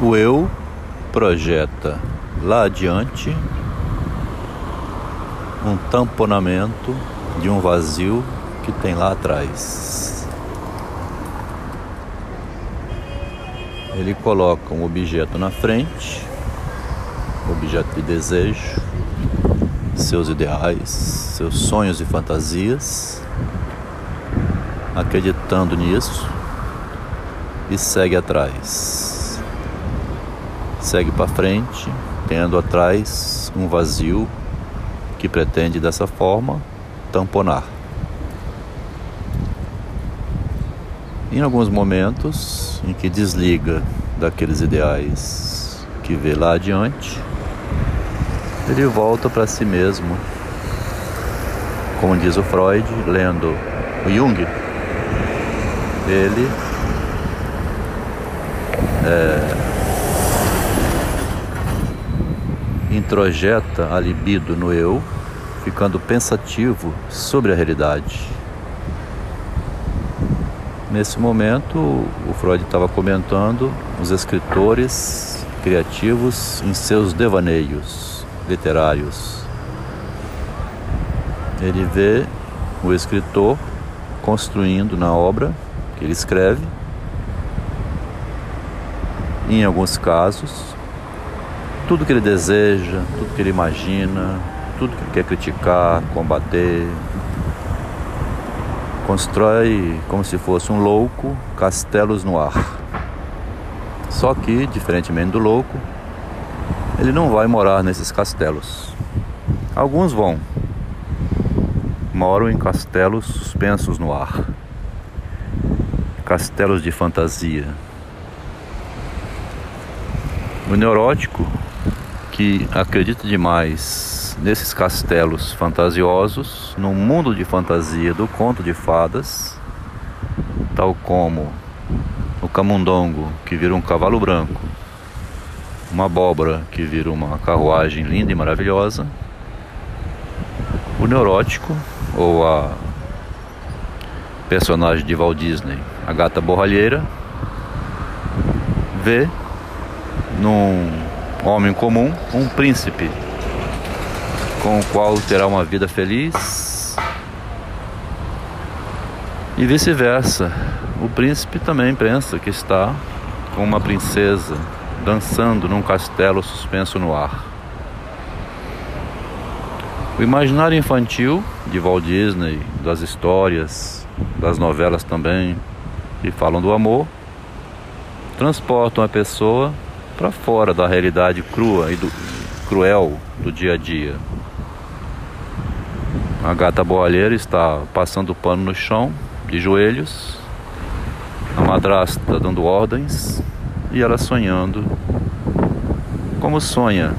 O eu projeta lá adiante um tamponamento de um vazio que tem lá atrás. Ele coloca um objeto na frente, objeto de desejo, seus ideais, seus sonhos e fantasias, acreditando nisso e segue atrás. Segue para frente, tendo atrás um vazio que pretende dessa forma tamponar. Em alguns momentos em que desliga daqueles ideais que vê lá adiante, ele volta para si mesmo. Como diz o Freud, lendo o Jung, ele é, introjeta a libido no eu, ficando pensativo sobre a realidade. Nesse momento, o Freud estava comentando os escritores criativos em seus devaneios literários. Ele vê o escritor construindo na obra que ele escreve, em alguns casos, tudo que ele deseja, tudo que ele imagina, tudo que ele quer criticar, combater. Constrói como se fosse um louco castelos no ar. Só que, diferentemente do louco, ele não vai morar nesses castelos. Alguns vão, moram em castelos suspensos no ar castelos de fantasia. O neurótico que acredita demais nesses castelos fantasiosos, no mundo de fantasia do conto de fadas, tal como o camundongo que vira um cavalo branco, uma abóbora que vira uma carruagem linda e maravilhosa, o neurótico ou a personagem de Walt Disney, a gata borralheira, vê num homem comum, um príncipe, com o qual terá uma vida feliz. E vice-versa, o príncipe também pensa que está com uma princesa dançando num castelo suspenso no ar. O imaginário infantil de Walt Disney, das histórias, das novelas também, que falam do amor, transportam a pessoa para fora da realidade crua e do, cruel do dia a dia. A gata boalheira está passando pano no chão, de joelhos, a madrasta dando ordens e ela sonhando como sonha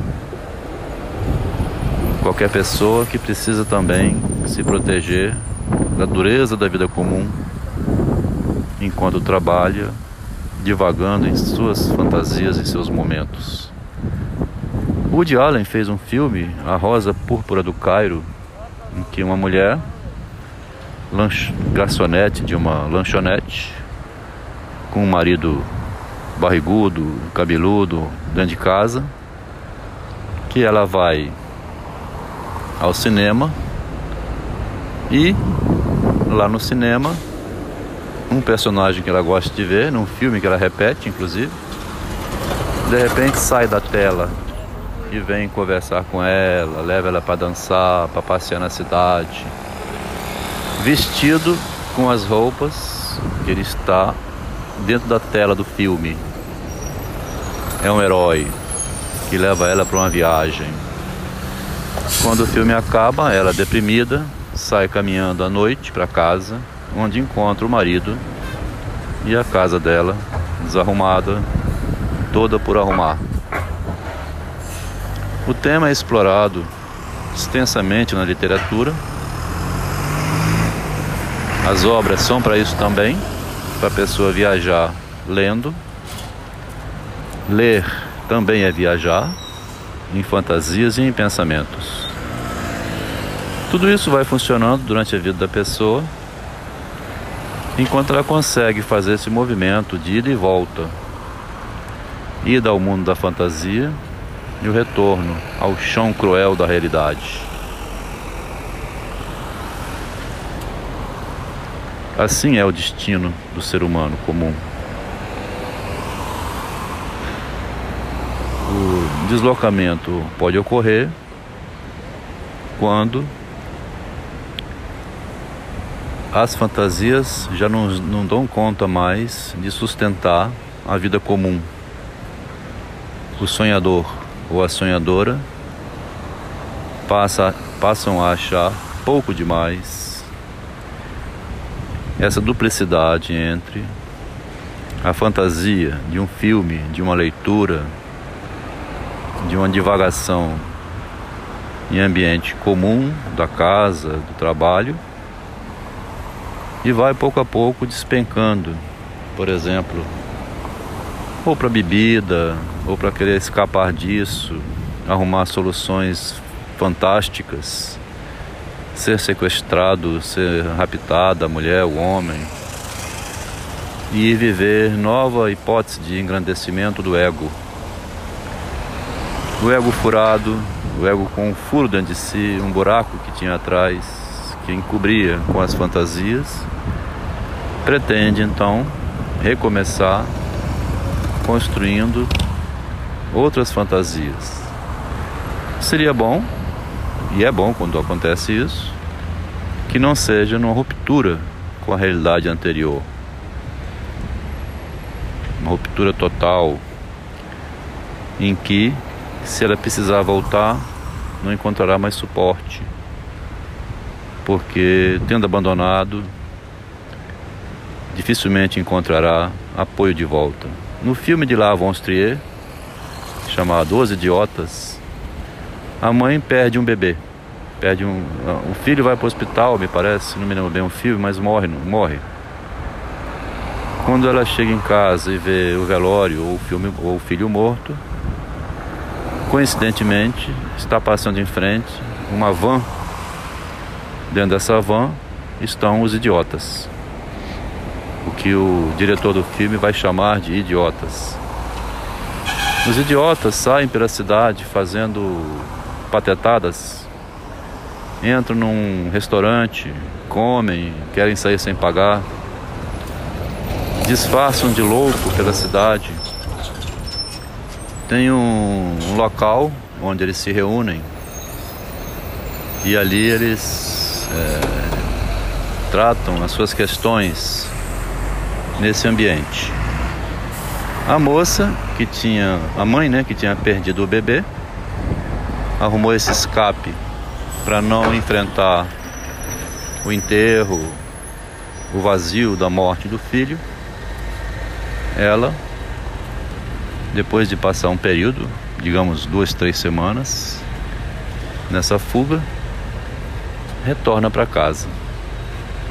qualquer pessoa que precisa também se proteger da dureza da vida comum enquanto trabalha divagando em suas fantasias e seus momentos. Woody Allen fez um filme, A Rosa Púrpura do Cairo, em que uma mulher, garçonete de uma lanchonete, com um marido barrigudo, cabeludo, dentro de casa, que ela vai ao cinema e lá no cinema um personagem que ela gosta de ver, num filme que ela repete, inclusive. De repente sai da tela e vem conversar com ela, leva ela para dançar, para passear na cidade, vestido com as roupas que ele está dentro da tela do filme. É um herói que leva ela para uma viagem. Quando o filme acaba, ela deprimida sai caminhando à noite para casa onde encontra o marido e a casa dela desarrumada, toda por arrumar. O tema é explorado extensamente na literatura. As obras são para isso também, para a pessoa viajar lendo. Ler também é viajar em fantasias e em pensamentos. Tudo isso vai funcionando durante a vida da pessoa enquanto ela consegue fazer esse movimento de ida e volta ida ao mundo da fantasia e o retorno ao chão cruel da realidade. Assim é o destino do ser humano comum. O deslocamento pode ocorrer quando as fantasias já não, não dão conta mais de sustentar a vida comum. O sonhador ou a sonhadora passa, passam a achar pouco demais essa duplicidade entre a fantasia de um filme, de uma leitura, de uma divagação em ambiente comum da casa, do trabalho e vai pouco a pouco despencando, por exemplo, ou para bebida, ou para querer escapar disso, arrumar soluções fantásticas, ser sequestrado, ser raptada, a mulher, o homem, e viver nova hipótese de engrandecimento do ego. O ego furado, o ego com um furo dentro de si, um buraco que tinha atrás, que encobria com as fantasias, pretende então recomeçar construindo outras fantasias. Seria bom, e é bom quando acontece isso, que não seja numa ruptura com a realidade anterior. Uma ruptura total em que, se ela precisar voltar, não encontrará mais suporte porque tendo abandonado, dificilmente encontrará apoio de volta. No filme de La von Trier, chamado Os Idiotas, a mãe perde um bebê. Perde um, o filho vai para o hospital, me parece, não me lembro bem o filme, mas morre, morre. Quando ela chega em casa e vê o velório ou o, filme, ou o filho morto, coincidentemente está passando em frente uma van Dentro dessa van estão os idiotas. O que o diretor do filme vai chamar de idiotas. Os idiotas saem pela cidade fazendo patetadas, entram num restaurante, comem, querem sair sem pagar, disfarçam de louco pela cidade. Tem um, um local onde eles se reúnem e ali eles é, tratam as suas questões nesse ambiente. A moça que tinha, a mãe, né, que tinha perdido o bebê, arrumou esse escape para não enfrentar o enterro, o vazio da morte do filho. Ela, depois de passar um período, digamos duas, três semanas, nessa fuga, retorna para casa.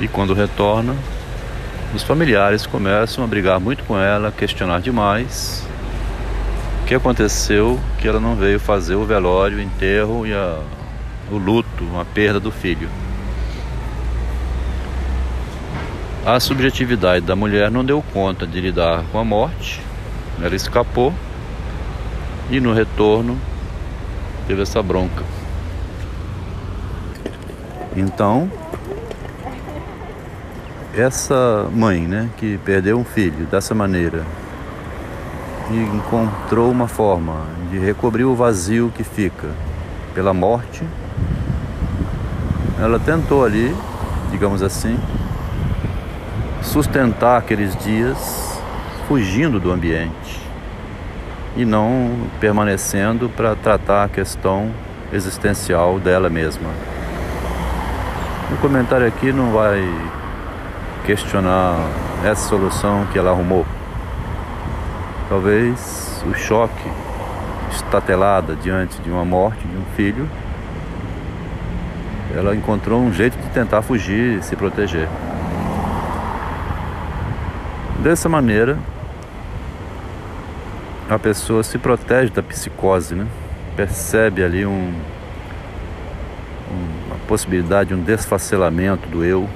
E quando retorna, os familiares começam a brigar muito com ela, questionar demais o que aconteceu que ela não veio fazer o velório, o enterro e a, o luto, a perda do filho. A subjetividade da mulher não deu conta de lidar com a morte, ela escapou e no retorno teve essa bronca. Então, essa mãe, né, que perdeu um filho dessa maneira e encontrou uma forma de recobrir o vazio que fica pela morte, ela tentou ali, digamos assim, sustentar aqueles dias fugindo do ambiente e não permanecendo para tratar a questão existencial dela mesma. O comentário aqui não vai questionar essa solução que ela arrumou. Talvez o choque estatelada diante de uma morte de um filho, ela encontrou um jeito de tentar fugir e se proteger. Dessa maneira, a pessoa se protege da psicose, né? Percebe ali um, possibilidade de um desfacelamento do eu,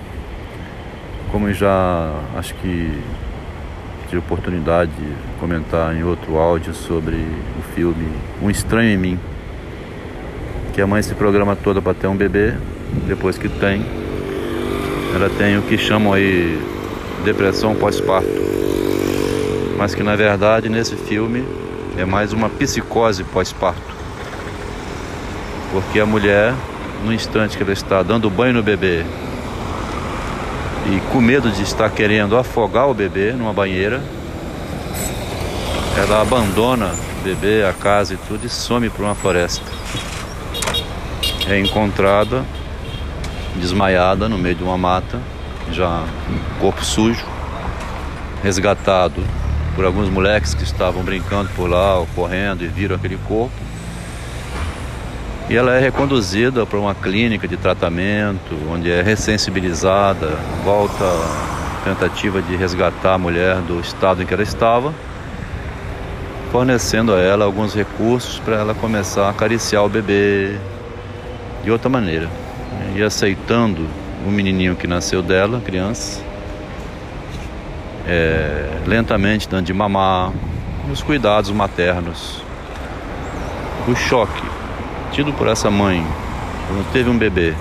como já acho que tive oportunidade de comentar em outro áudio sobre o filme Um Estranho em Mim, que a mãe se programa toda para ter um bebê, depois que tem, ela tem o que chamam aí depressão pós-parto, mas que na verdade nesse filme é mais uma psicose pós-parto, porque a mulher, no instante que ela está dando banho no bebê e com medo de estar querendo afogar o bebê numa banheira, ela abandona o bebê, a casa e tudo e some para uma floresta. É encontrada desmaiada no meio de uma mata, já corpo sujo, resgatado por alguns moleques que estavam brincando por lá, correndo e viram aquele corpo. E ela é reconduzida para uma clínica de tratamento, onde é ressensibilizada, volta tentativa de resgatar a mulher do estado em que ela estava, fornecendo a ela alguns recursos para ela começar a acariciar o bebê de outra maneira. E aceitando o menininho que nasceu dela, criança, é, lentamente dando de mamar, os cuidados maternos. O choque tido por essa mãe quando teve um bebê,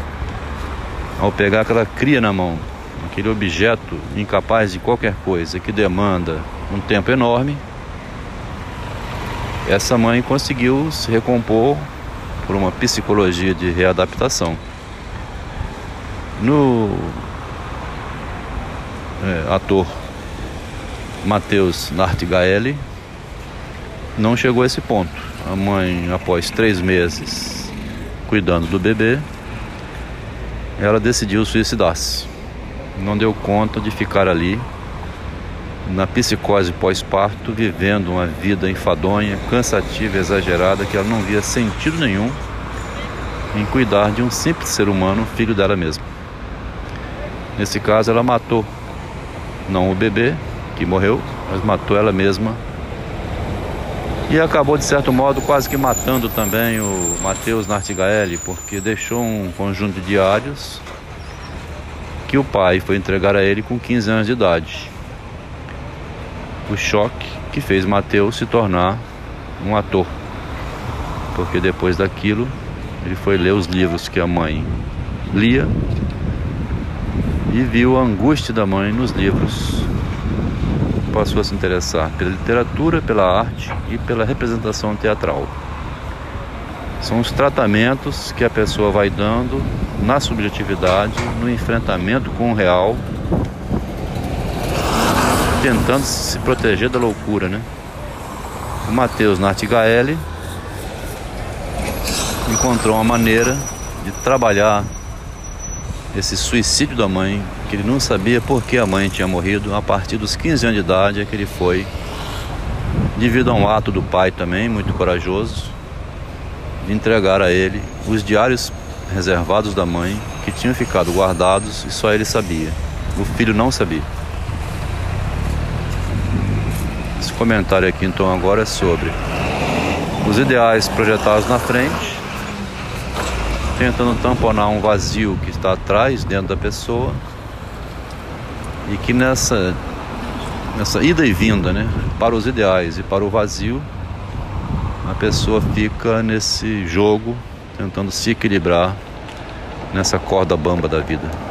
ao pegar aquela cria na mão, aquele objeto incapaz de qualquer coisa que demanda um tempo enorme, essa mãe conseguiu se recompor por uma psicologia de readaptação. No é, ator Matheus Nartigaeli não chegou a esse ponto. A mãe, após três meses cuidando do bebê, ela decidiu suicidar-se. Não deu conta de ficar ali na psicose pós-parto, vivendo uma vida enfadonha, cansativa, exagerada, que ela não via sentido nenhum em cuidar de um simples ser humano, filho dela mesma. Nesse caso, ela matou não o bebê que morreu, mas matou ela mesma. E acabou, de certo modo, quase que matando também o Mateus Nartigaeli, porque deixou um conjunto de diários que o pai foi entregar a ele com 15 anos de idade. O choque que fez Mateus se tornar um ator, porque depois daquilo ele foi ler os livros que a mãe lia e viu a angústia da mãe nos livros. Passou a se interessar pela literatura, pela arte e pela representação teatral. São os tratamentos que a pessoa vai dando na subjetividade, no enfrentamento com o real, tentando se proteger da loucura, né? O Matheus Nartigaeli encontrou uma maneira de trabalhar esse suicídio da mãe, que ele não sabia por que a mãe tinha morrido, a partir dos 15 anos de idade é que ele foi, devido a um ato do pai também, muito corajoso, de entregar a ele os diários reservados da mãe, que tinham ficado guardados e só ele sabia. O filho não sabia. Esse comentário aqui então agora é sobre os ideais projetados na frente tentando tamponar um vazio que está atrás, dentro da pessoa, e que nessa, nessa ida e vinda, né, para os ideais e para o vazio, a pessoa fica nesse jogo, tentando se equilibrar nessa corda bamba da vida.